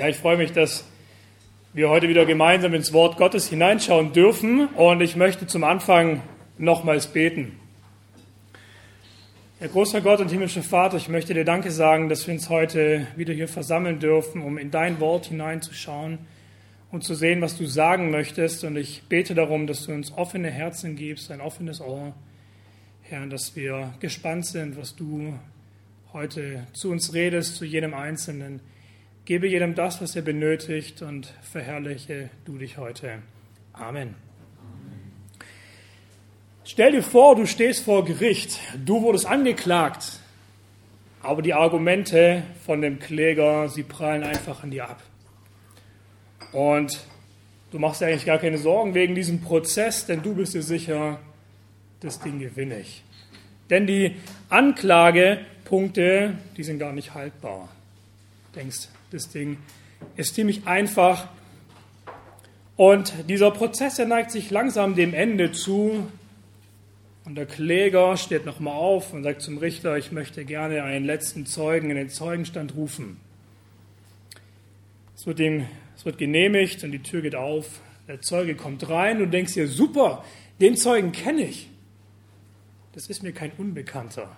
Ja, ich freue mich, dass wir heute wieder gemeinsam ins Wort Gottes hineinschauen dürfen und ich möchte zum Anfang nochmals beten. Herr großer Gott und himmlischer Vater, ich möchte dir Danke sagen, dass wir uns heute wieder hier versammeln dürfen, um in dein Wort hineinzuschauen und zu sehen, was du sagen möchtest. Und ich bete darum, dass du uns offene Herzen gibst, ein offenes Ohr, Herr, dass wir gespannt sind, was du heute zu uns redest, zu jedem Einzelnen. Gebe jedem das, was er benötigt und verherrliche du dich heute. Amen. Stell dir vor, du stehst vor Gericht, du wurdest angeklagt, aber die Argumente von dem Kläger, sie prallen einfach an dir ab. Und du machst dir eigentlich gar keine Sorgen wegen diesem Prozess, denn du bist dir sicher, das Ding gewinne ich. Denn die Anklagepunkte, die sind gar nicht haltbar. Denkst, das Ding ist ziemlich einfach. Und dieser Prozess, der neigt sich langsam dem Ende zu. Und der Kläger steht nochmal auf und sagt zum Richter, ich möchte gerne einen letzten Zeugen in den Zeugenstand rufen. Es wird, ihm, es wird genehmigt und die Tür geht auf. Der Zeuge kommt rein und denkst dir, super, den Zeugen kenne ich. Das ist mir kein Unbekannter.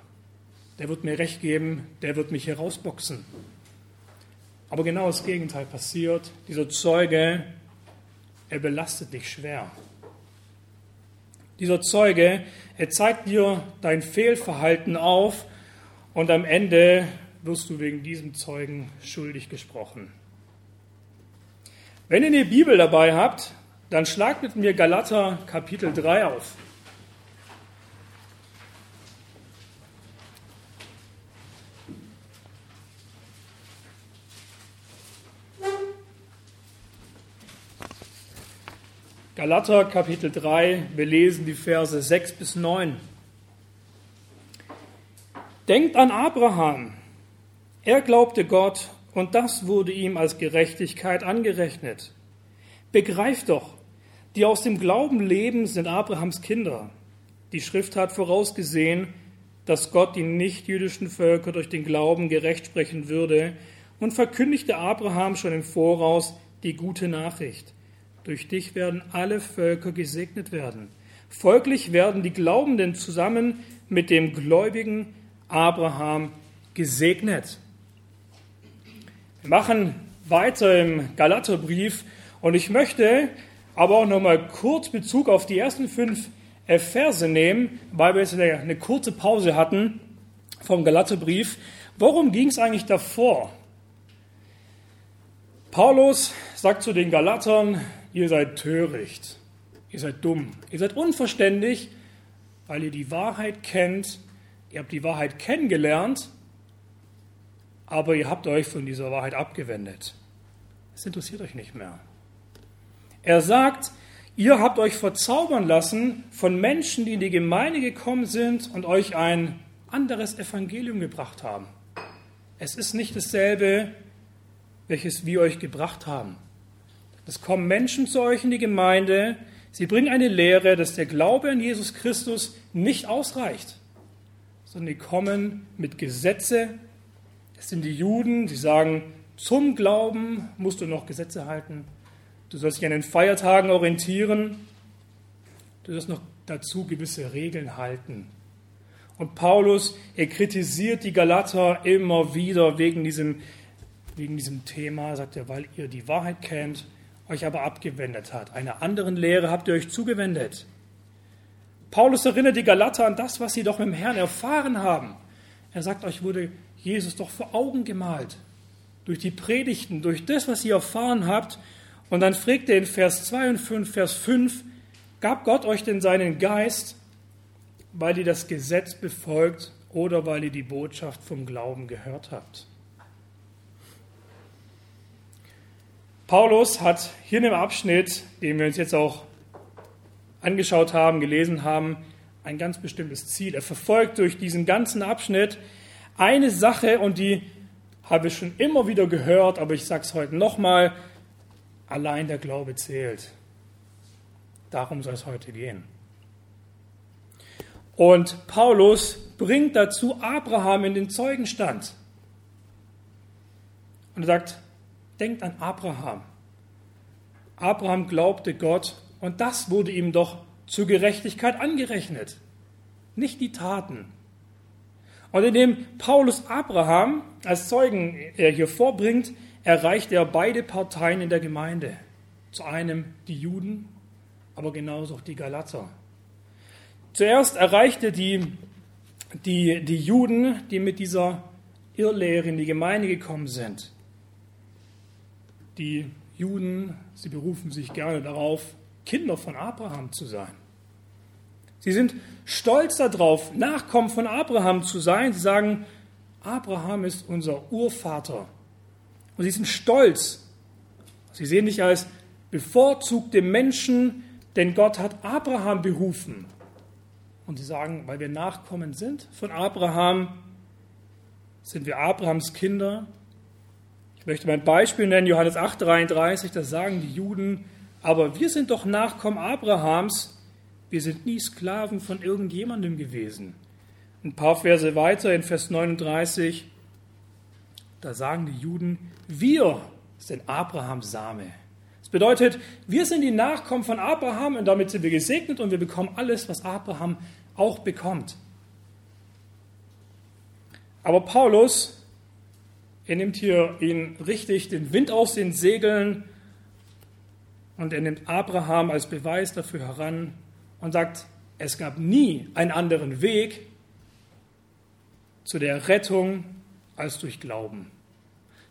Der wird mir recht geben, der wird mich herausboxen. Aber genau das Gegenteil passiert. Dieser Zeuge, er belastet dich schwer. Dieser Zeuge, er zeigt dir dein Fehlverhalten auf und am Ende wirst du wegen diesem Zeugen schuldig gesprochen. Wenn ihr die Bibel dabei habt, dann schlagt mit mir Galater Kapitel 3 auf. Galater Kapitel 3, wir lesen die Verse 6 bis 9. Denkt an Abraham. Er glaubte Gott und das wurde ihm als Gerechtigkeit angerechnet. Begreift doch, die aus dem Glauben leben, sind Abrahams Kinder. Die Schrift hat vorausgesehen, dass Gott die nichtjüdischen Völker durch den Glauben gerecht sprechen würde und verkündigte Abraham schon im Voraus die gute Nachricht. Durch dich werden alle Völker gesegnet werden. Folglich werden die Glaubenden zusammen mit dem gläubigen Abraham gesegnet. Wir machen weiter im Galaterbrief und ich möchte aber auch noch mal kurz Bezug auf die ersten fünf Verse nehmen, weil wir jetzt eine kurze Pause hatten vom Galaterbrief. Worum ging es eigentlich davor? Paulus sagt zu den Galatern, ihr seid töricht, ihr seid dumm, ihr seid unverständig, weil ihr die Wahrheit kennt, ihr habt die Wahrheit kennengelernt, aber ihr habt euch von dieser Wahrheit abgewendet. Es interessiert euch nicht mehr. Er sagt, ihr habt euch verzaubern lassen von Menschen, die in die Gemeinde gekommen sind und euch ein anderes Evangelium gebracht haben. Es ist nicht dasselbe, welches wir euch gebracht haben. Es kommen Menschen zu euch in die Gemeinde, sie bringen eine Lehre, dass der Glaube an Jesus Christus nicht ausreicht, sondern die kommen mit Gesetze. Es sind die Juden, die sagen, zum Glauben musst du noch Gesetze halten. Du sollst dich an den Feiertagen orientieren. Du sollst noch dazu gewisse Regeln halten. Und Paulus, er kritisiert die Galater immer wieder wegen diesem, wegen diesem Thema, sagt er, weil ihr die Wahrheit kennt, euch aber abgewendet hat. Einer anderen Lehre habt ihr euch zugewendet. Paulus erinnert die Galater an das, was sie doch mit dem Herrn erfahren haben. Er sagt, euch wurde Jesus doch vor Augen gemalt. Durch die Predigten, durch das, was ihr erfahren habt. Und dann fragt er in Vers 2 und 5, Vers 5, gab Gott euch denn seinen Geist, weil ihr das Gesetz befolgt oder weil ihr die Botschaft vom Glauben gehört habt? Paulus hat hier in dem Abschnitt, den wir uns jetzt auch angeschaut haben, gelesen haben, ein ganz bestimmtes Ziel. Er verfolgt durch diesen ganzen Abschnitt eine Sache und die habe ich schon immer wieder gehört, aber ich sage es heute nochmal, allein der Glaube zählt. Darum soll es heute gehen. Und Paulus bringt dazu Abraham in den Zeugenstand. Und er sagt, denkt an Abraham. Abraham glaubte Gott und das wurde ihm doch zur Gerechtigkeit angerechnet, nicht die Taten. Und indem Paulus Abraham als Zeugen er hier vorbringt, erreicht er beide Parteien in der Gemeinde. Zu einem die Juden, aber genauso auch die Galater. Zuerst erreicht er die, die, die Juden, die mit dieser Irrlehre in die Gemeinde gekommen sind. Die Juden, sie berufen sich gerne darauf, Kinder von Abraham zu sein. Sie sind stolz darauf, Nachkommen von Abraham zu sein. Sie sagen, Abraham ist unser Urvater. Und sie sind stolz. Sie sehen dich als bevorzugte Menschen, denn Gott hat Abraham berufen. Und sie sagen, weil wir Nachkommen sind von Abraham, sind wir Abrahams Kinder. Ich möchte mein Beispiel nennen, Johannes 8,33, da sagen die Juden, aber wir sind doch Nachkommen Abrahams, wir sind nie Sklaven von irgendjemandem gewesen. Ein paar Verse weiter in Vers 39, da sagen die Juden, wir sind Abrahams Same. Das bedeutet, wir sind die Nachkommen von Abraham und damit sind wir gesegnet und wir bekommen alles, was Abraham auch bekommt. Aber Paulus, er nimmt hier ihn richtig den Wind aus den Segeln und er nimmt Abraham als Beweis dafür heran, und sagt, es gab nie einen anderen Weg zu der Rettung als durch Glauben.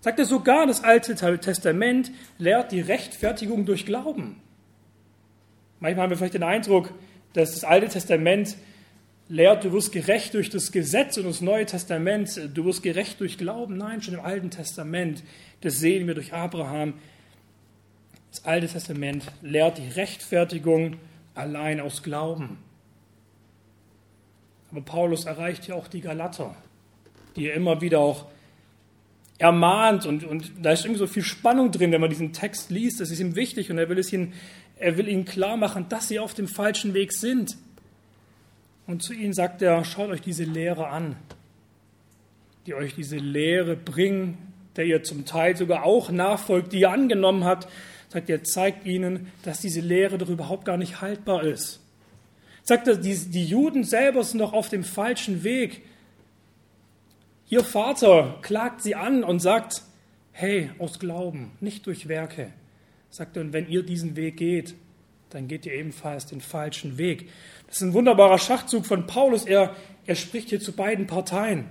Sagt er sogar, das Alte Testament lehrt die Rechtfertigung durch Glauben. Manchmal haben wir vielleicht den Eindruck, dass das Alte Testament lehrt, du wirst gerecht durch das Gesetz und das Neue Testament, du wirst gerecht durch Glauben. Nein, schon im Alten Testament, das sehen wir durch Abraham. Das Alte Testament lehrt die Rechtfertigung allein aus Glauben. Aber Paulus erreicht ja auch die Galater, die er immer wieder auch ermahnt und, und da ist irgendwie so viel Spannung drin, wenn man diesen Text liest. Das ist ihm wichtig und er will, es ihnen, er will ihnen klar machen, dass sie auf dem falschen Weg sind. Und zu ihnen sagt er, schaut euch diese Lehre an, die euch diese Lehre bringen, der ihr zum Teil sogar auch nachfolgt, die ihr angenommen habt, sagt er, zeigt ihnen, dass diese Lehre doch überhaupt gar nicht haltbar ist. Sagt er, die, die Juden selber sind doch auf dem falschen Weg. Ihr Vater klagt sie an und sagt, hey, aus Glauben, nicht durch Werke. Sagt er, und wenn ihr diesen Weg geht, dann geht ihr ebenfalls den falschen Weg. Das ist ein wunderbarer Schachzug von Paulus. Er, er spricht hier zu beiden Parteien.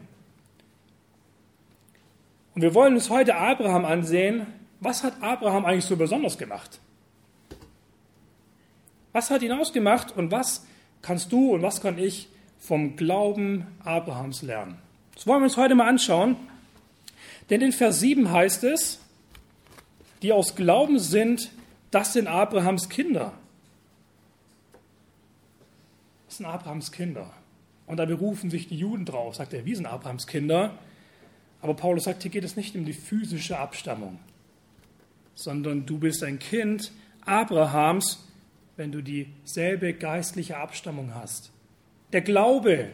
Und wir wollen uns heute Abraham ansehen, was hat Abraham eigentlich so besonders gemacht? Was hat ihn ausgemacht und was kannst du und was kann ich vom Glauben Abrahams lernen? Das wollen wir uns heute mal anschauen. Denn in Vers 7 heißt es, die aus Glauben sind, das sind Abrahams Kinder. Das sind Abrahams Kinder. Und da berufen sich die Juden drauf, sagt er, wir sind Abrahams Kinder. Aber Paulus sagt, hier geht es nicht um die physische Abstammung sondern du bist ein Kind Abrahams, wenn du dieselbe geistliche Abstammung hast. Der Glaube,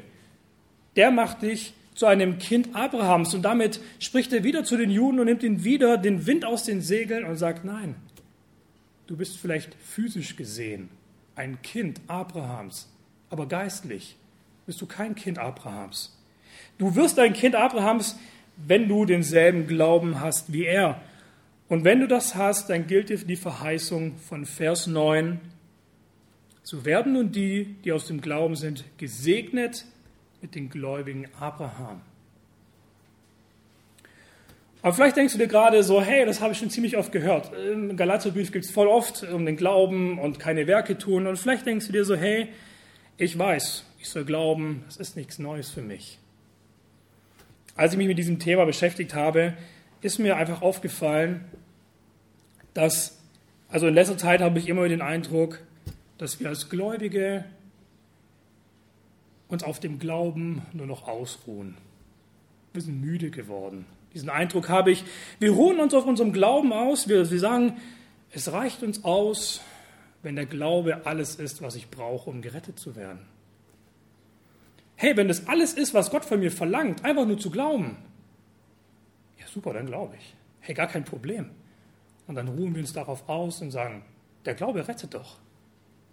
der macht dich zu einem Kind Abrahams und damit spricht er wieder zu den Juden und nimmt ihnen wieder den Wind aus den Segeln und sagt, nein, du bist vielleicht physisch gesehen ein Kind Abrahams, aber geistlich bist du kein Kind Abrahams. Du wirst ein Kind Abrahams, wenn du denselben Glauben hast wie er. Und wenn du das hast, dann gilt dir die Verheißung von Vers 9. So werden nun die, die aus dem Glauben sind, gesegnet mit den Gläubigen Abraham. Aber vielleicht denkst du dir gerade so, hey, das habe ich schon ziemlich oft gehört. Im Galaterbrief gibt es voll oft um den Glauben und keine Werke tun. Und vielleicht denkst du dir so, hey, ich weiß, ich soll glauben, das ist nichts Neues für mich. Als ich mich mit diesem Thema beschäftigt habe, ist mir einfach aufgefallen, dass, also in letzter Zeit habe ich immer den Eindruck, dass wir als Gläubige uns auf dem Glauben nur noch ausruhen. Wir sind müde geworden. Diesen Eindruck habe ich. Wir ruhen uns auf unserem Glauben aus. Wir, wir sagen, es reicht uns aus, wenn der Glaube alles ist, was ich brauche, um gerettet zu werden. Hey, wenn das alles ist, was Gott von mir verlangt, einfach nur zu glauben, ja super, dann glaube ich. Hey, gar kein Problem. Und dann ruhen wir uns darauf aus und sagen, der Glaube rettet doch.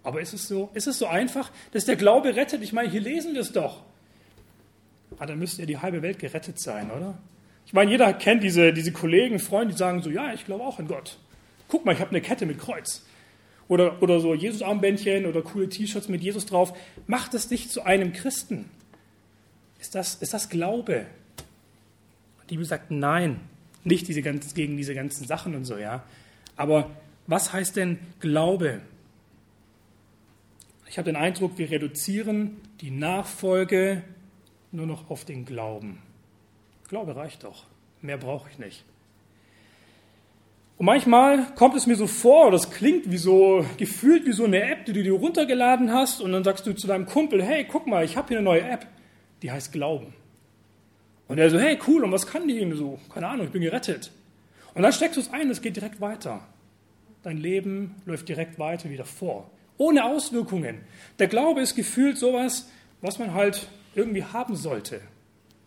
Aber ist es so, ist es so einfach, dass der Glaube rettet? Ich meine, hier lesen wir es doch. Ah, dann müsste ja die halbe Welt gerettet sein, oder? Ich meine, jeder kennt diese, diese Kollegen, Freunde, die sagen so, ja, ich glaube auch an Gott. Guck mal, ich habe eine Kette mit Kreuz. Oder, oder so Jesus-Armbändchen oder coole T-Shirts mit Jesus drauf. Macht es dich zu einem Christen. Ist das, ist das Glaube? Die Bibel sagt nein, nicht diese ganzen, gegen diese ganzen Sachen und so, ja. Aber was heißt denn Glaube? Ich habe den Eindruck, wir reduzieren die Nachfolge nur noch auf den Glauben. Glaube reicht doch. Mehr brauche ich nicht. Und manchmal kommt es mir so vor, das klingt wie so, gefühlt wie so eine App, die du dir runtergeladen hast und dann sagst du zu deinem Kumpel, hey, guck mal, ich habe hier eine neue App, die heißt Glauben. Und er so, hey, cool, und was kann die ihm so? Keine Ahnung, ich bin gerettet. Und dann steckst du es ein, es geht direkt weiter. Dein Leben läuft direkt weiter wie davor. Ohne Auswirkungen. Der Glaube ist gefühlt sowas, was man halt irgendwie haben sollte.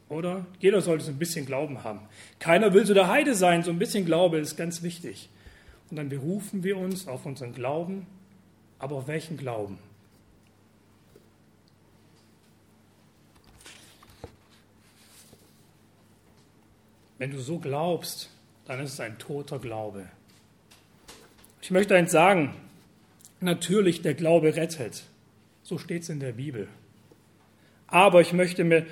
Oder? Jeder sollte so ein bisschen Glauben haben. Keiner will so der Heide sein, so ein bisschen Glaube ist ganz wichtig. Und dann berufen wir uns auf unseren Glauben, aber auf welchen Glauben? Wenn du so glaubst, dann ist es ein toter Glaube. Ich möchte eins sagen, natürlich der Glaube rettet. So steht es in der Bibel. Aber ich möchte mir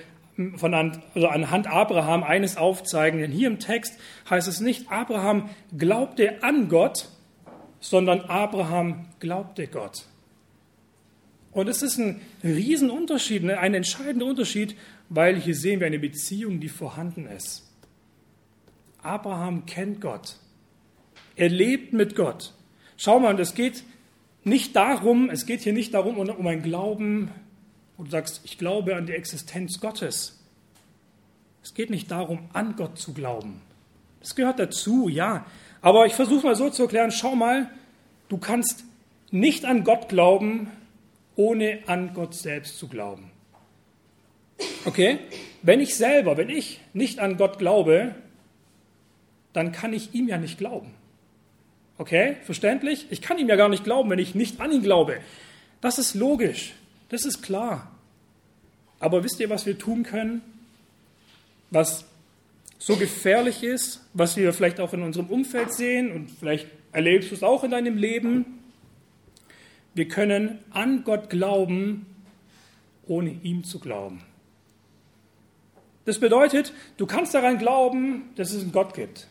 von an, also anhand Abraham eines aufzeigen, denn hier im Text heißt es nicht, Abraham glaubte an Gott, sondern Abraham glaubte Gott. Und es ist ein Riesenunterschied, ne, ein entscheidender Unterschied, weil hier sehen wir eine Beziehung, die vorhanden ist. Abraham kennt Gott. Er lebt mit Gott. Schau mal, es geht nicht darum, es geht hier nicht darum, um ein Glauben du sagst, ich glaube an die Existenz Gottes. Es geht nicht darum, an Gott zu glauben. Das gehört dazu, ja. Aber ich versuche mal so zu erklären, schau mal, du kannst nicht an Gott glauben, ohne an Gott selbst zu glauben. Okay? Wenn ich selber, wenn ich nicht an Gott glaube, dann kann ich ihm ja nicht glauben. Okay? Verständlich? Ich kann ihm ja gar nicht glauben, wenn ich nicht an ihn glaube. Das ist logisch. Das ist klar. Aber wisst ihr, was wir tun können? Was so gefährlich ist, was wir vielleicht auch in unserem Umfeld sehen und vielleicht erlebst du es auch in deinem Leben. Wir können an Gott glauben, ohne ihm zu glauben. Das bedeutet, du kannst daran glauben, dass es einen Gott gibt.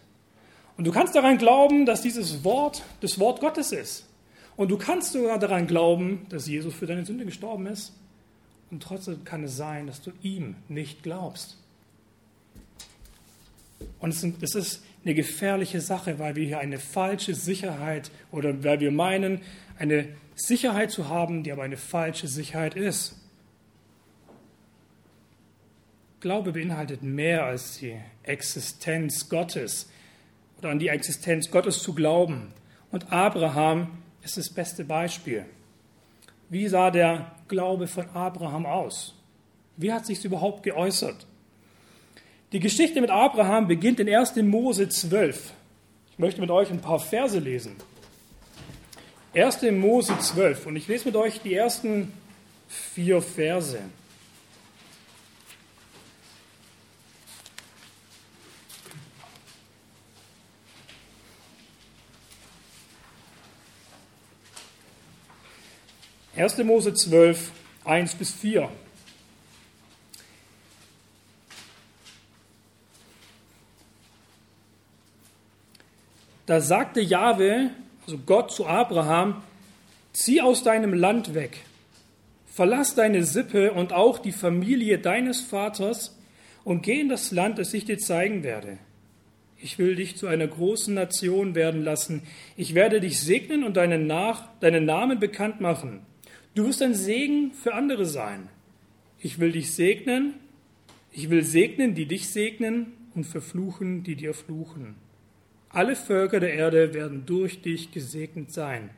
Und du kannst daran glauben, dass dieses Wort das Wort Gottes ist. Und du kannst sogar daran glauben, dass Jesus für deine Sünde gestorben ist. Und trotzdem kann es sein, dass du ihm nicht glaubst. Und es ist eine gefährliche Sache, weil wir hier eine falsche Sicherheit oder weil wir meinen, eine Sicherheit zu haben, die aber eine falsche Sicherheit ist. Glaube beinhaltet mehr als die Existenz Gottes oder an die Existenz Gottes zu glauben. Und Abraham ist das beste Beispiel. Wie sah der Glaube von Abraham aus? Wie hat sich überhaupt geäußert? Die Geschichte mit Abraham beginnt in 1. Mose 12. Ich möchte mit euch ein paar Verse lesen. 1. Mose 12 und ich lese mit euch die ersten vier Verse. 1. Mose 12, 1 bis 4. Da sagte Jahwe, also Gott zu Abraham, zieh aus deinem Land weg, verlass deine Sippe und auch die Familie deines Vaters und geh in das Land, das ich dir zeigen werde. Ich will dich zu einer großen Nation werden lassen. Ich werde dich segnen und deinen, Nach deinen Namen bekannt machen. Du wirst ein Segen für andere sein. Ich will dich segnen, ich will segnen, die dich segnen und verfluchen, die dir fluchen. Alle Völker der Erde werden durch dich gesegnet sein.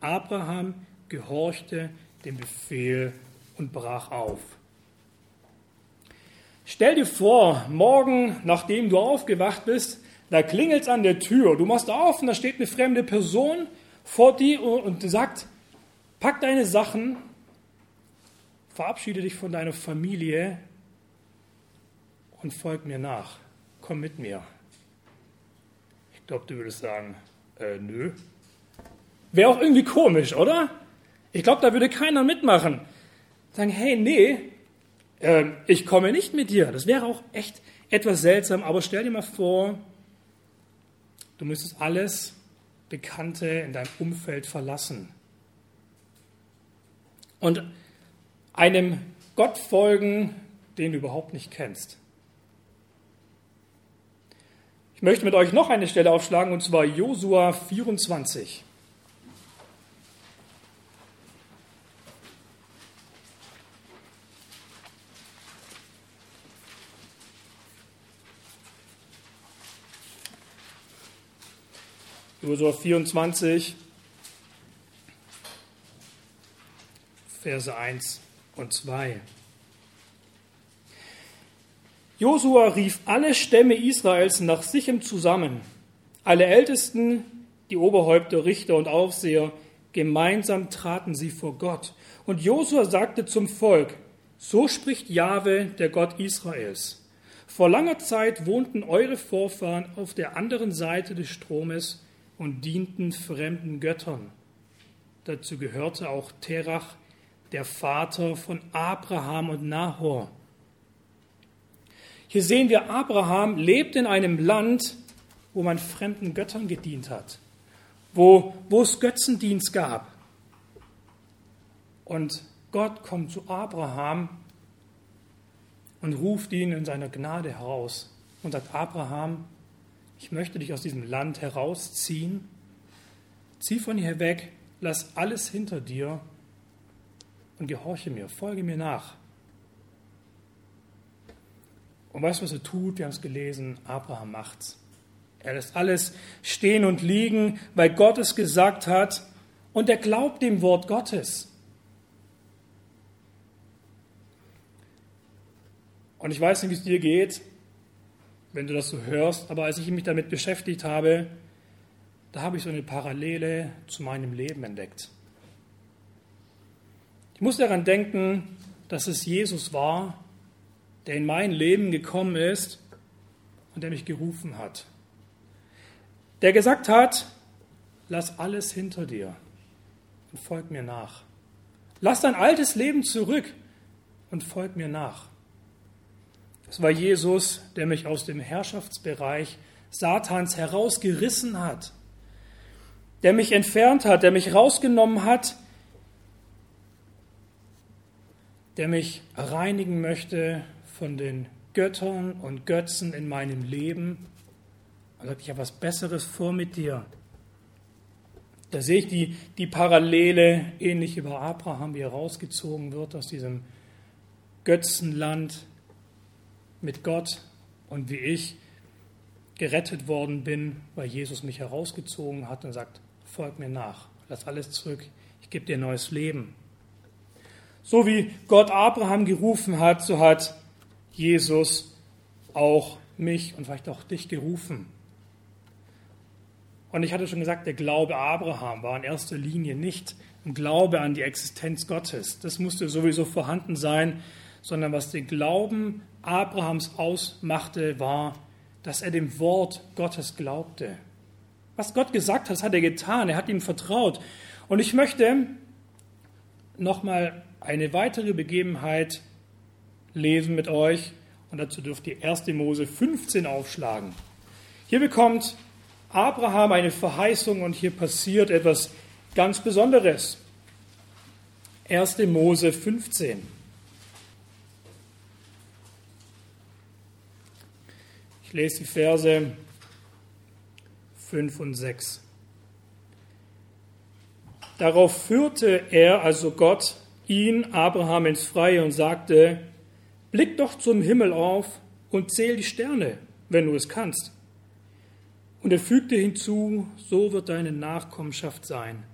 Abraham gehorchte dem Befehl und brach auf. Stell dir vor, morgen, nachdem du aufgewacht bist, Da klingelt es an der Tür. Du machst auf und da steht eine fremde Person vor dir und sagt, pack deine Sachen, verabschiede dich von deiner Familie und folg mir nach. Komm mit mir. Ich glaube, du würdest sagen, äh, nö. Wäre auch irgendwie komisch, oder? Ich glaube, da würde keiner mitmachen. Sagen, hey, nee, äh, ich komme nicht mit dir. Das wäre auch echt etwas seltsam, aber stell dir mal vor, du müsstest alles Bekannte in deinem Umfeld verlassen. Und einem Gott folgen, den du überhaupt nicht kennst. Ich möchte mit euch noch eine Stelle aufschlagen, und zwar Josua 24. Josua 24, Verse 1 und 2. Josua rief alle Stämme Israels nach Sichem zusammen, alle Ältesten, die Oberhäupter, Richter und Aufseher, gemeinsam traten sie vor Gott. Und Josua sagte zum Volk, so spricht Jahwe, der Gott Israels. Vor langer Zeit wohnten eure Vorfahren auf der anderen Seite des Stromes und dienten fremden Göttern. Dazu gehörte auch Terach, der Vater von Abraham und Nahor. Hier sehen wir, Abraham lebt in einem Land, wo man fremden Göttern gedient hat, wo, wo es Götzendienst gab. Und Gott kommt zu Abraham und ruft ihn in seiner Gnade heraus und sagt, Abraham, ich möchte dich aus diesem Land herausziehen. Zieh von hier weg, lass alles hinter dir und gehorche mir, folge mir nach. Und weißt du, was er tut? Wir haben es gelesen, Abraham macht's. Er lässt alles stehen und liegen, weil Gott es gesagt hat und er glaubt dem Wort Gottes. Und ich weiß nicht, wie es dir geht, wenn du das so hörst, aber als ich mich damit beschäftigt habe, da habe ich so eine Parallele zu meinem Leben entdeckt. Ich muss daran denken, dass es Jesus war, der in mein Leben gekommen ist und der mich gerufen hat. Der gesagt hat, lass alles hinter dir und folg mir nach. Lass dein altes Leben zurück und folg mir nach. Es war Jesus, der mich aus dem Herrschaftsbereich Satans herausgerissen hat, der mich entfernt hat, der mich rausgenommen hat, der mich reinigen möchte von den Göttern und Götzen in meinem Leben. Er sagt, ich habe was Besseres vor mit dir. Da sehe ich die, die Parallele, ähnlich über Abraham, wie er rausgezogen wird aus diesem Götzenland mit Gott und wie ich gerettet worden bin, weil Jesus mich herausgezogen hat und sagt, folg mir nach, lass alles zurück, ich gebe dir neues Leben. So wie Gott Abraham gerufen hat, so hat Jesus auch mich und vielleicht auch dich gerufen. Und ich hatte schon gesagt, der Glaube Abraham war in erster Linie nicht ein Glaube an die Existenz Gottes. Das musste sowieso vorhanden sein, sondern was den Glauben Abrahams ausmachte, war, dass er dem Wort Gottes glaubte. Was Gott gesagt hat, hat er getan. Er hat ihm vertraut. Und ich möchte nochmal eine weitere Begebenheit lesen mit euch. Und dazu dürft ihr 1. Mose 15 aufschlagen. Hier bekommt Abraham eine Verheißung und hier passiert etwas ganz Besonderes. 1. Mose 15. Ich lese die Verse 5 und 6. Darauf führte er, also Gott, ihn, Abraham, ins Freie und sagte, Blick doch zum Himmel auf und zähl die Sterne, wenn du es kannst. Und er fügte hinzu, so wird deine Nachkommenschaft sein.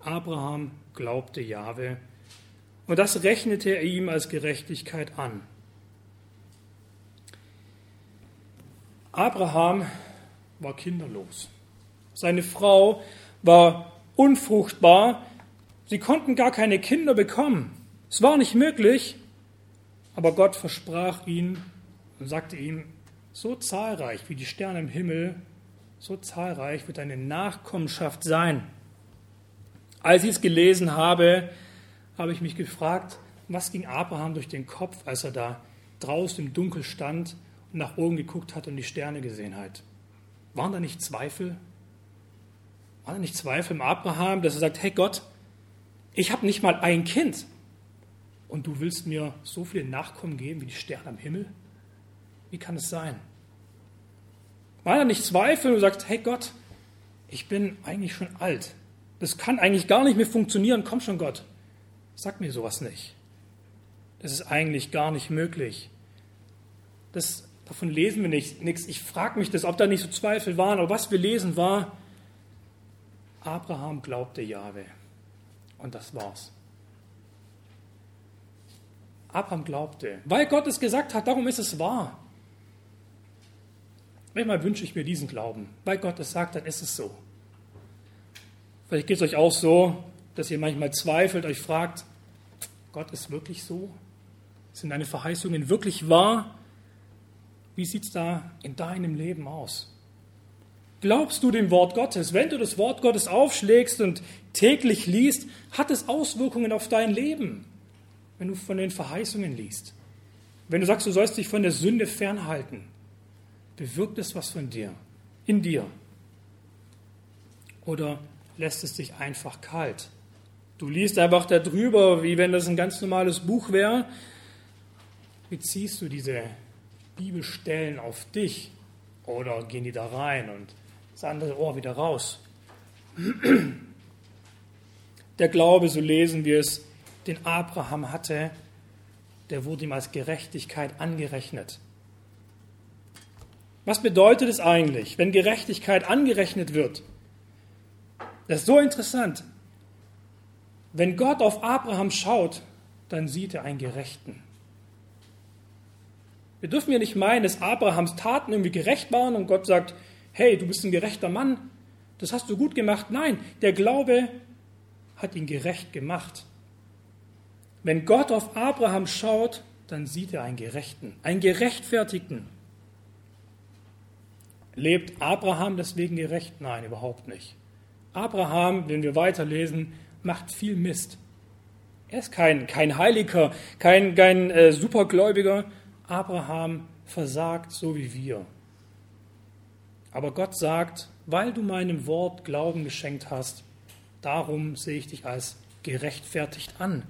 Abraham glaubte Jahwe, und das rechnete er ihm als Gerechtigkeit an. Abraham war kinderlos. Seine Frau war unfruchtbar. Sie konnten gar keine Kinder bekommen. Es war nicht möglich, aber Gott versprach ihnen und sagte ihm, so zahlreich wie die Sterne im Himmel, so zahlreich wird deine Nachkommenschaft sein. Als ich es gelesen habe, habe ich mich gefragt, was ging Abraham durch den Kopf, als er da draußen im Dunkel stand und nach oben geguckt hat und die Sterne gesehen hat. Waren da nicht Zweifel? Waren da nicht Zweifel im Abraham, dass er sagt, hey Gott, ich habe nicht mal ein Kind und du willst mir so viele Nachkommen geben wie die Sterne am Himmel? Wie kann es sein? War da nicht Zweifel und du sagst, hey Gott, ich bin eigentlich schon alt. Das kann eigentlich gar nicht mehr funktionieren. Komm schon, Gott. Sag mir sowas nicht. Das ist eigentlich gar nicht möglich. Das, davon lesen wir nicht, nichts. Ich frage mich das, ob da nicht so Zweifel waren. Aber was wir lesen war, Abraham glaubte Jahwe. Und das war's. Abraham glaubte, weil Gott es gesagt hat, darum ist es wahr. Manchmal wünsche ich mir diesen Glauben. Weil Gott es sagt, dann ist es so. Vielleicht geht es euch auch so, dass ihr manchmal zweifelt, euch fragt, Gott ist wirklich so? Sind deine Verheißungen wirklich wahr? Wie sieht es da in deinem Leben aus? Glaubst du dem Wort Gottes? Wenn du das Wort Gottes aufschlägst und täglich liest, hat es Auswirkungen auf dein Leben, wenn du von den Verheißungen liest. Wenn du sagst, du sollst dich von der Sünde fernhalten, bewirkt es was von dir, in dir. Oder lässt es dich einfach kalt? Du liest einfach darüber, wie wenn das ein ganz normales Buch wäre. Wie ziehst du diese Bibelstellen auf dich? Oder gehen die da rein und andere Ohr wieder raus? Der Glaube, so lesen wir es, den Abraham hatte, der wurde ihm als Gerechtigkeit angerechnet. Was bedeutet es eigentlich, wenn Gerechtigkeit angerechnet wird? Das ist so interessant. Wenn Gott auf Abraham schaut, dann sieht er einen Gerechten. Wir dürfen ja nicht meinen, dass Abrahams Taten irgendwie gerecht waren und Gott sagt, hey, du bist ein gerechter Mann, das hast du gut gemacht. Nein, der Glaube hat ihn gerecht gemacht. Wenn Gott auf Abraham schaut, dann sieht er einen Gerechten, einen Gerechtfertigten. Lebt Abraham deswegen gerecht? Nein, überhaupt nicht. Abraham, wenn wir weiterlesen, macht viel Mist. Er ist kein, kein Heiliger, kein, kein äh, Supergläubiger. Abraham versagt so wie wir. Aber Gott sagt, weil du meinem Wort Glauben geschenkt hast, darum sehe ich dich als gerechtfertigt an.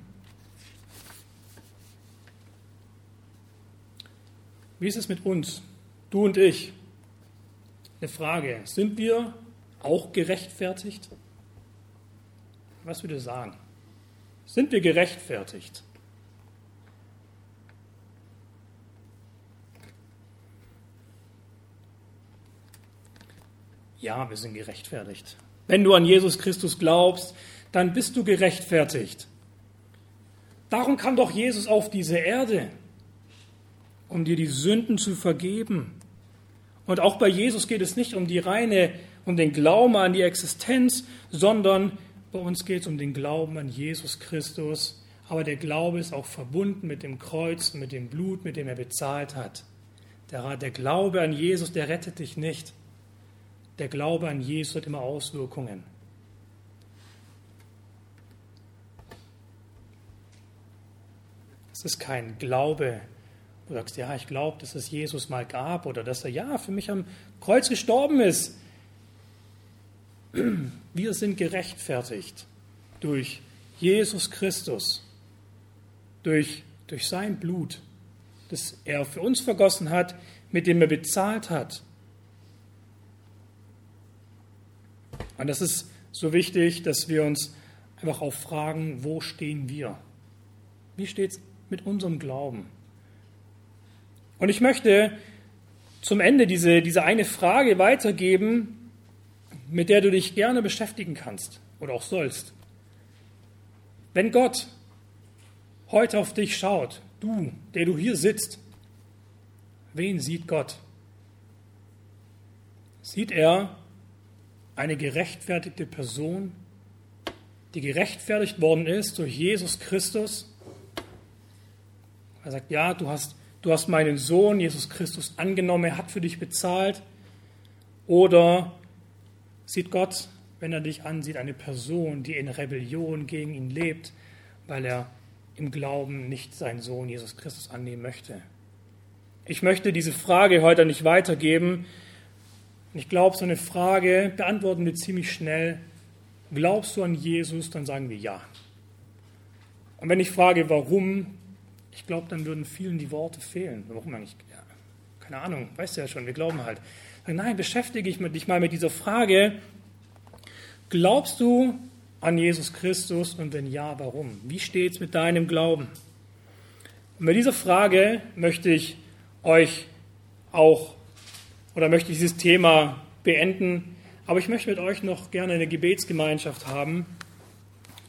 Wie ist es mit uns, du und ich? Eine Frage, sind wir auch gerechtfertigt? Was würde sagen? Sind wir gerechtfertigt? Ja, wir sind gerechtfertigt. Wenn du an Jesus Christus glaubst, dann bist du gerechtfertigt. Darum kam doch Jesus auf diese Erde, um dir die Sünden zu vergeben. Und auch bei Jesus geht es nicht um die reine, um den Glauben an die Existenz, sondern bei uns geht es um den Glauben an Jesus Christus, aber der Glaube ist auch verbunden mit dem Kreuz, mit dem Blut, mit dem er bezahlt hat. Der, der Glaube an Jesus, der rettet dich nicht. Der Glaube an Jesus hat immer Auswirkungen. Es ist kein Glaube, wo du sagst, ja, ich glaube, dass es Jesus mal gab oder dass er ja für mich am Kreuz gestorben ist. Wir sind gerechtfertigt durch Jesus Christus, durch, durch sein Blut, das er für uns vergossen hat, mit dem er bezahlt hat. Und das ist so wichtig, dass wir uns einfach auch fragen, wo stehen wir? Wie steht es mit unserem Glauben? Und ich möchte zum Ende diese, diese eine Frage weitergeben, mit der du dich gerne beschäftigen kannst oder auch sollst. Wenn Gott heute auf dich schaut, du, der du hier sitzt, wen sieht Gott? sieht er eine gerechtfertigte Person, die gerechtfertigt worden ist durch Jesus Christus. Er sagt, ja, du hast, du hast meinen Sohn, Jesus Christus, angenommen, er hat für dich bezahlt. Oder sieht Gott, wenn er dich ansieht, eine Person, die in Rebellion gegen ihn lebt, weil er im Glauben nicht seinen Sohn Jesus Christus annehmen möchte. Ich möchte diese Frage heute nicht weitergeben. Ich glaube, so eine Frage beantworten wir ziemlich schnell. Glaubst du an Jesus? Dann sagen wir ja. Und wenn ich frage, warum, ich glaube, dann würden vielen die Worte fehlen. Warum eigentlich? Ja, keine Ahnung, weißt du ja schon, wir glauben halt. Nein, beschäftige ich dich mal mit dieser Frage. Glaubst du an Jesus Christus und wenn ja, warum? Wie steht es mit deinem Glauben? Und bei dieser Frage möchte ich euch auch oder möchte ich dieses Thema beenden, aber ich möchte mit euch noch gerne eine Gebetsgemeinschaft haben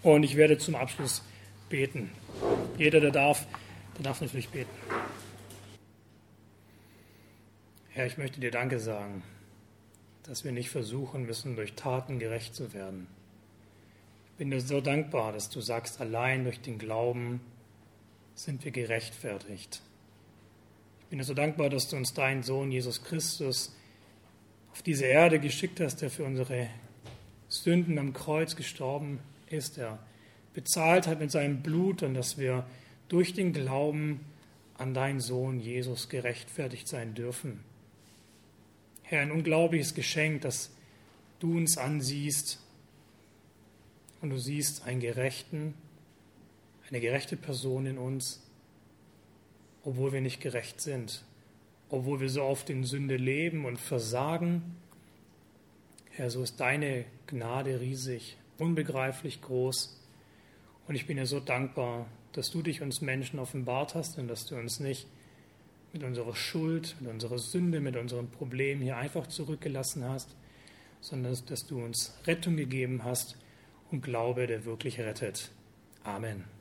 und ich werde zum Abschluss beten. Jeder, der darf, der darf natürlich beten. Herr, ich möchte dir Danke sagen, dass wir nicht versuchen müssen, durch Taten gerecht zu werden. Ich bin dir so dankbar, dass du sagst, allein durch den Glauben sind wir gerechtfertigt. Ich bin dir so dankbar, dass du uns deinen Sohn Jesus Christus auf diese Erde geschickt hast, der für unsere Sünden am Kreuz gestorben ist, der bezahlt hat mit seinem Blut und dass wir durch den Glauben an deinen Sohn Jesus gerechtfertigt sein dürfen. Herr, ein unglaubliches Geschenk, dass du uns ansiehst und du siehst einen Gerechten, eine gerechte Person in uns, obwohl wir nicht gerecht sind, obwohl wir so oft in Sünde leben und versagen. Herr, so ist deine Gnade riesig, unbegreiflich groß. Und ich bin dir so dankbar, dass du dich uns Menschen offenbart hast und dass du uns nicht mit unserer Schuld, mit unserer Sünde, mit unserem Problem hier einfach zurückgelassen hast, sondern dass du uns Rettung gegeben hast und Glaube, der wirklich rettet. Amen.